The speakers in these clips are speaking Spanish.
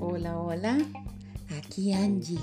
Hola, hola, aquí Angie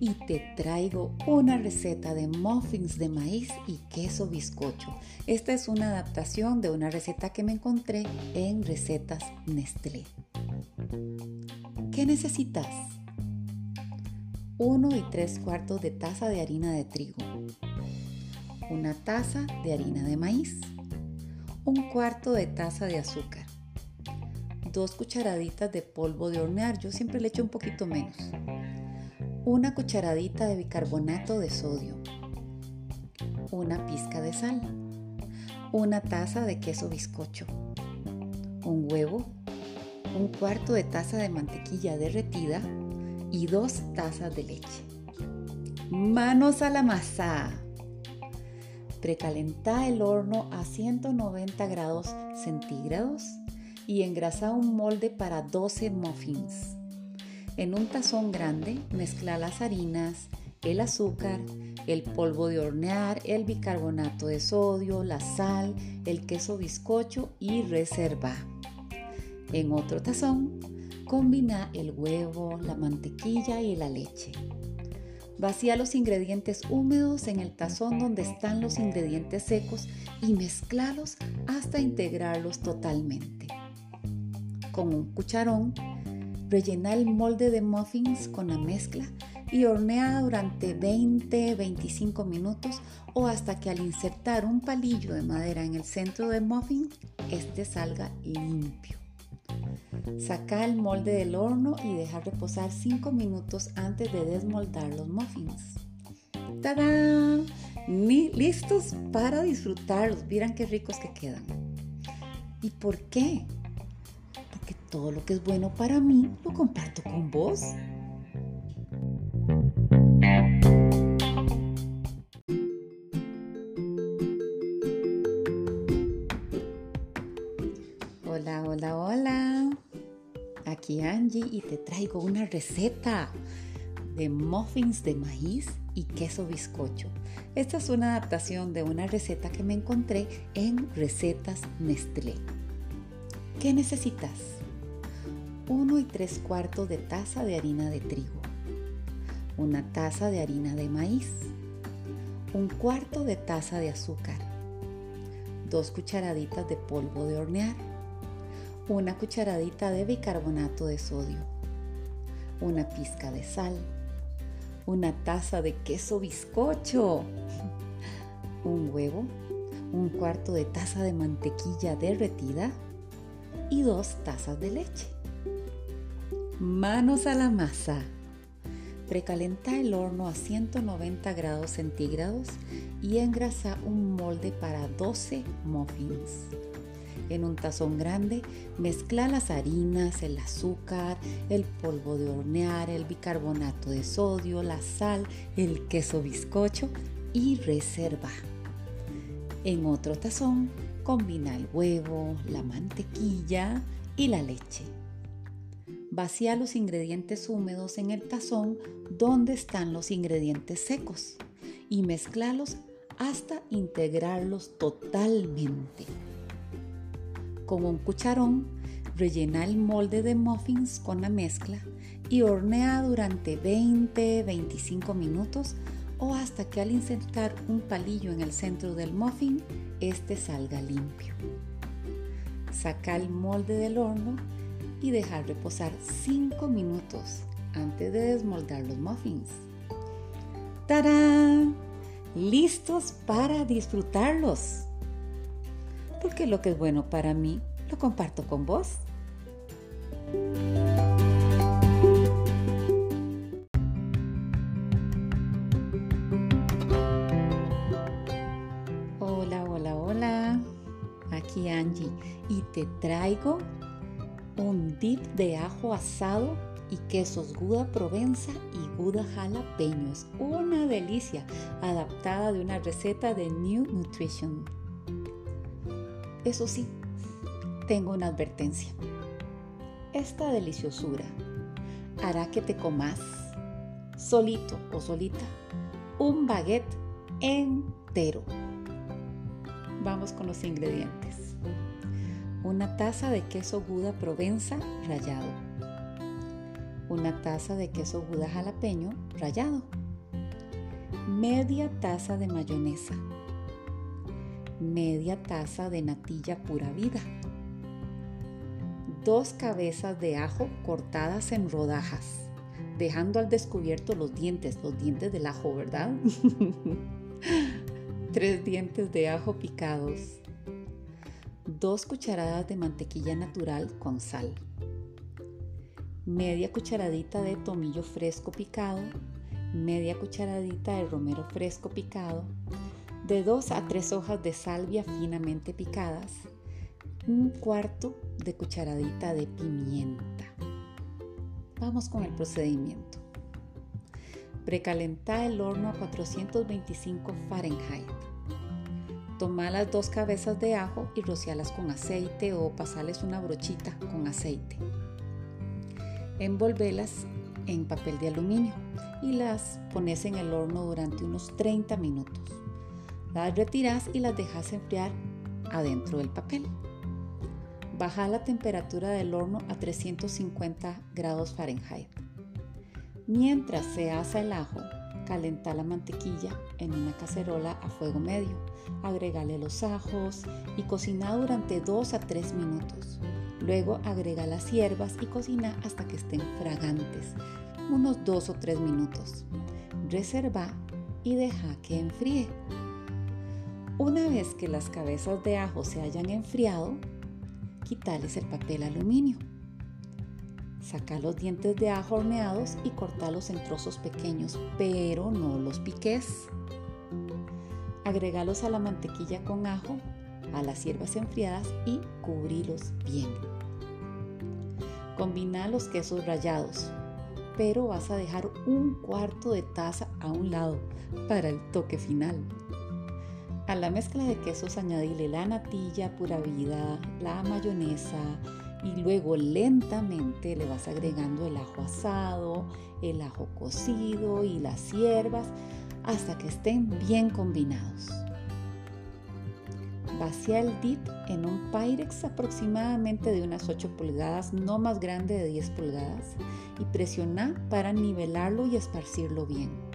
y te traigo una receta de muffins de maíz y queso bizcocho. Esta es una adaptación de una receta que me encontré en Recetas Nestlé. ¿Qué necesitas? 1 y 3 cuartos de taza de harina de trigo, una taza de harina de maíz, un cuarto de taza de azúcar, dos cucharaditas de polvo de hornear, yo siempre le echo un poquito menos, una cucharadita de bicarbonato de sodio, una pizca de sal, una taza de queso bizcocho, un huevo, un cuarto de taza de mantequilla derretida, y dos tazas de leche. Manos a la masa. Precalenta el horno a 190 grados centígrados y engrasa un molde para 12 muffins. En un tazón grande mezcla las harinas, el azúcar, el polvo de hornear, el bicarbonato de sodio, la sal, el queso bizcocho y reserva. En otro tazón Combina el huevo, la mantequilla y la leche. Vacía los ingredientes húmedos en el tazón donde están los ingredientes secos y mezclalos hasta integrarlos totalmente. Con un cucharón, rellena el molde de muffins con la mezcla y hornea durante 20-25 minutos o hasta que al insertar un palillo de madera en el centro del muffin, este salga limpio. Saca el molde del horno y deja reposar 5 minutos antes de desmoldar los muffins. ¡Tadán! Listos para disfrutarlos. Miren qué ricos que quedan. ¿Y por qué? Porque todo lo que es bueno para mí lo comparto con vos. Te traigo una receta de muffins de maíz y queso bizcocho. Esta es una adaptación de una receta que me encontré en Recetas Nestlé. ¿Qué necesitas? 1 y 3 cuartos de taza de harina de trigo, una taza de harina de maíz, un cuarto de taza de azúcar, dos cucharaditas de polvo de hornear, una cucharadita de bicarbonato de sodio, una pizca de sal, una taza de queso bizcocho, un huevo, un cuarto de taza de mantequilla derretida y dos tazas de leche. Manos a la masa. Precalenta el horno a 190 grados centígrados y engrasa un molde para 12 muffins. En un tazón grande mezcla las harinas, el azúcar, el polvo de hornear, el bicarbonato de sodio, la sal, el queso bizcocho y reserva. En otro tazón combina el huevo, la mantequilla y la leche. Vacía los ingredientes húmedos en el tazón donde están los ingredientes secos y mezclalos hasta integrarlos totalmente. Con un cucharón, rellena el molde de muffins con la mezcla y hornea durante 20-25 minutos o hasta que al insertar un palillo en el centro del muffin, este salga limpio. Saca el molde del horno y dejar reposar 5 minutos antes de desmoldar los muffins. ¡Tarán! Listos para disfrutarlos porque lo que es bueno para mí lo comparto con vos. Hola, hola, hola. Aquí Angie y te traigo un dip de ajo asado y quesos Gouda Provenza y Gouda jalapeño. Es una delicia adaptada de una receta de New Nutrition. Eso sí, tengo una advertencia. Esta deliciosura hará que te comas solito o solita un baguette entero. Vamos con los ingredientes. una taza de queso Gouda Provenza rallado, una taza de queso Gouda jalapeño rallado, media taza de mayonesa, media taza de natilla pura vida, dos cabezas de ajo cortadas en rodajas, dejando al descubierto los dientes, los dientes del ajo, ¿verdad? Tres dientes de ajo picados, 2 cucharadas de mantequilla natural con sal, media cucharadita de tomillo fresco picado, media cucharadita de romero fresco picado, de 2 a 3 hojas de salvia finamente picadas, un cuarto de cucharadita de pimienta. Vamos con el procedimiento. Precalentar el horno a 425 Fahrenheit Toma las dos cabezas de ajo y rocialas con aceite o pasarles una brochita con aceite. Envolvelas en papel de aluminio y las pones en el horno durante unos 30 minutos. Las retiras y las dejas enfriar adentro del papel. Baja la temperatura del horno a 350 grados Fahrenheit. Mientras se asa el ajo, Calenta la mantequilla en una cacerola a fuego medio. Agregale los ajos y cocina durante 2 a 3 minutos. Luego agrega las hierbas y cocina hasta que estén fragantes, unos 2 o 3 minutos. Reserva y deja que enfríe. Una vez que las cabezas de ajo se hayan enfriado, quitales el papel aluminio. Saca los dientes de ajo horneados y cortalos en trozos pequeños, pero no los piques. Agregalos a la mantequilla con ajo, a las hierbas enfriadas y cubrilos bien. Combina los quesos rallados, pero vas a dejar un cuarto de taza a un lado para el toque final. A la mezcla de quesos añadile la natilla pura vida, la mayonesa, y luego lentamente le vas agregando el ajo asado, el ajo cocido y las hierbas hasta que estén bien combinados. Vacía el dip en un Pyrex aproximadamente de unas 8 pulgadas, no más grande de 10 pulgadas, y presiona para nivelarlo y esparcirlo bien.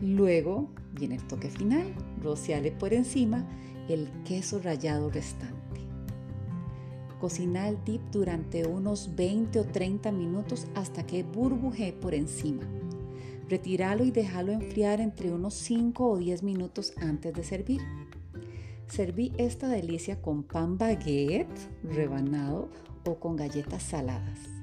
Luego viene el toque final, rociale por encima el queso rallado restante. Cocina el dip durante unos 20 o 30 minutos hasta que burbujee por encima. Retíralo y déjalo enfriar entre unos 5 o 10 minutos antes de servir. Serví esta delicia con pan baguette rebanado o con galletas saladas.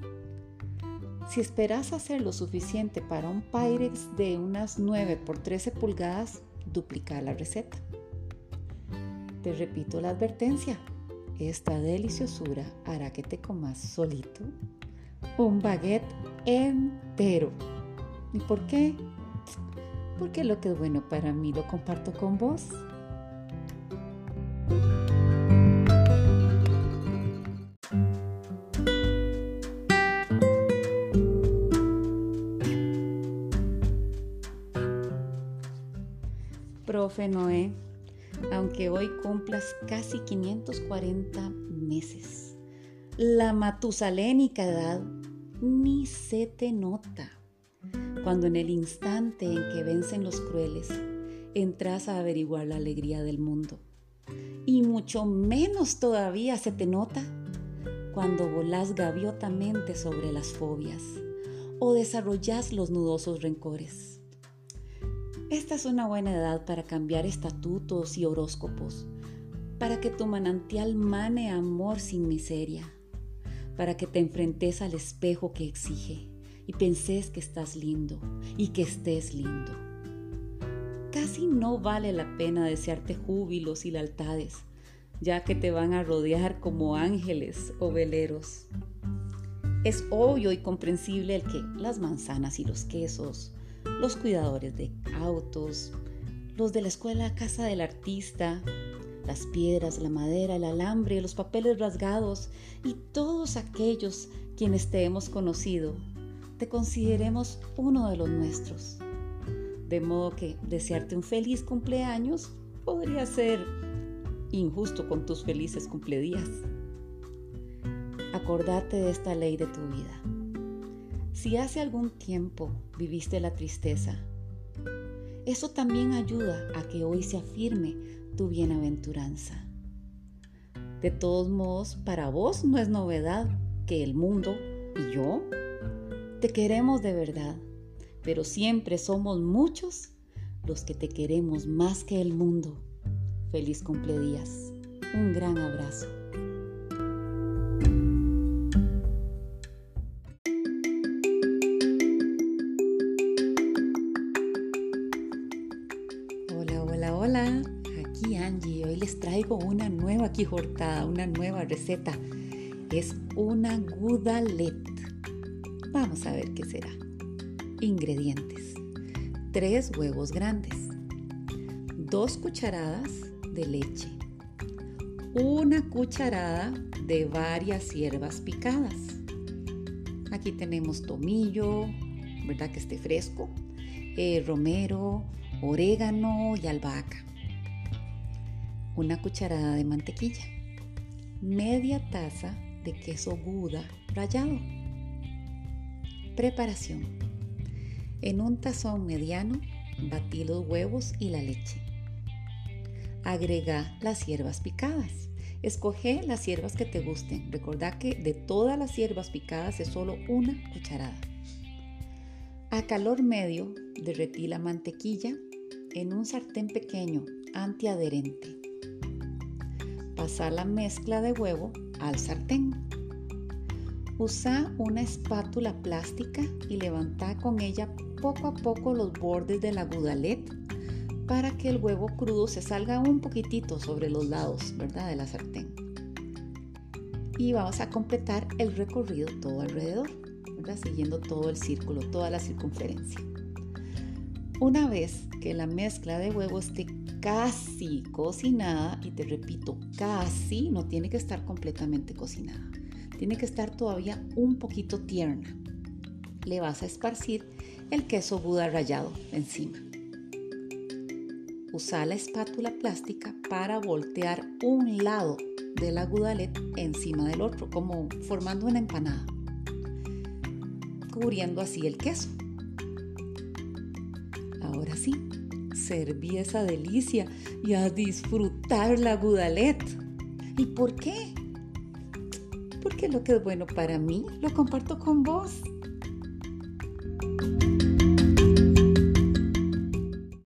Si esperas hacer lo suficiente para un Pyrex de unas 9 por 13 pulgadas, duplica la receta. Te repito la advertencia, esta deliciosura hará que te comas solito un baguette entero. ¿Y por qué? Porque lo que es bueno para mí lo comparto con vos. Noé, aunque hoy cumplas casi 540 meses. La matusalénica edad ni se te nota. Cuando en el instante en que vencen los crueles, entras a averiguar la alegría del mundo. Y mucho menos todavía se te nota cuando volás gaviotamente sobre las fobias o desarrollas los nudosos rencores. Esta es una buena edad para cambiar estatutos y horóscopos, para que tu manantial mane amor sin miseria, para que te enfrentes al espejo que exige y penses que estás lindo y que estés lindo. Casi no vale la pena desearte júbilos y lealtades, ya que te van a rodear como ángeles o veleros. Es obvio y comprensible el que las manzanas y los quesos, los cuidadores de autos, los de la escuela Casa del Artista, las piedras, la madera, el alambre, los papeles rasgados y todos aquellos quienes te hemos conocido, te consideremos uno de los nuestros. De modo que desearte un feliz cumpleaños podría ser injusto con tus felices cumpledías. acordarte de esta ley de tu vida. Si hace algún tiempo viviste la tristeza, eso también ayuda a que hoy se afirme tu bienaventuranza. De todos modos, para vos no es novedad que el mundo y yo te queremos de verdad, pero siempre somos muchos los que te queremos más que el mundo. Feliz cumpleaños. Un gran abrazo. Nueva quijortada, una nueva receta. Es una gudalet. Vamos a ver qué será. Ingredientes. 3 huevos grandes. 2 cucharadas de leche. Una cucharada de varias hierbas picadas. Aquí tenemos tomillo, ¿verdad? Que esté fresco. Eh, romero, orégano y albahaca. Una cucharada de mantequilla. Media taza de queso Gouda rallado. Preparación. En un tazón mediano, batí los huevos y la leche. Agrega las hierbas picadas. Escoge las hierbas que te gusten. Recordá que de todas las hierbas picadas es solo una cucharada. A calor medio, derretí la mantequilla en un sartén pequeño antiadherente. Pasa la mezcla de huevo al sartén. Usa una espátula plástica y levanta con ella poco a poco los bordes de la gudalet para que el huevo crudo se salga un poquitito sobre los lados, ¿verdad? De la sartén. Y vamos a completar el recorrido todo alrededor. Siguiendo todo el círculo, toda la circunferencia. Una vez que la mezcla de huevo esté casi cocinada, y te repito, casi, no tiene que estar completamente cocinada, tiene que estar todavía un poquito tierna. Le vas a esparcir el queso Buda rallado encima. Usa la espátula plástica para voltear un lado de la gudalet encima del otro, como formando una empanada, cubriendo así el queso. Ahora sí, serví esa delicia y a disfrutar la gudalet. ¿Y por qué? Porque lo que es bueno para mí lo comparto con vos.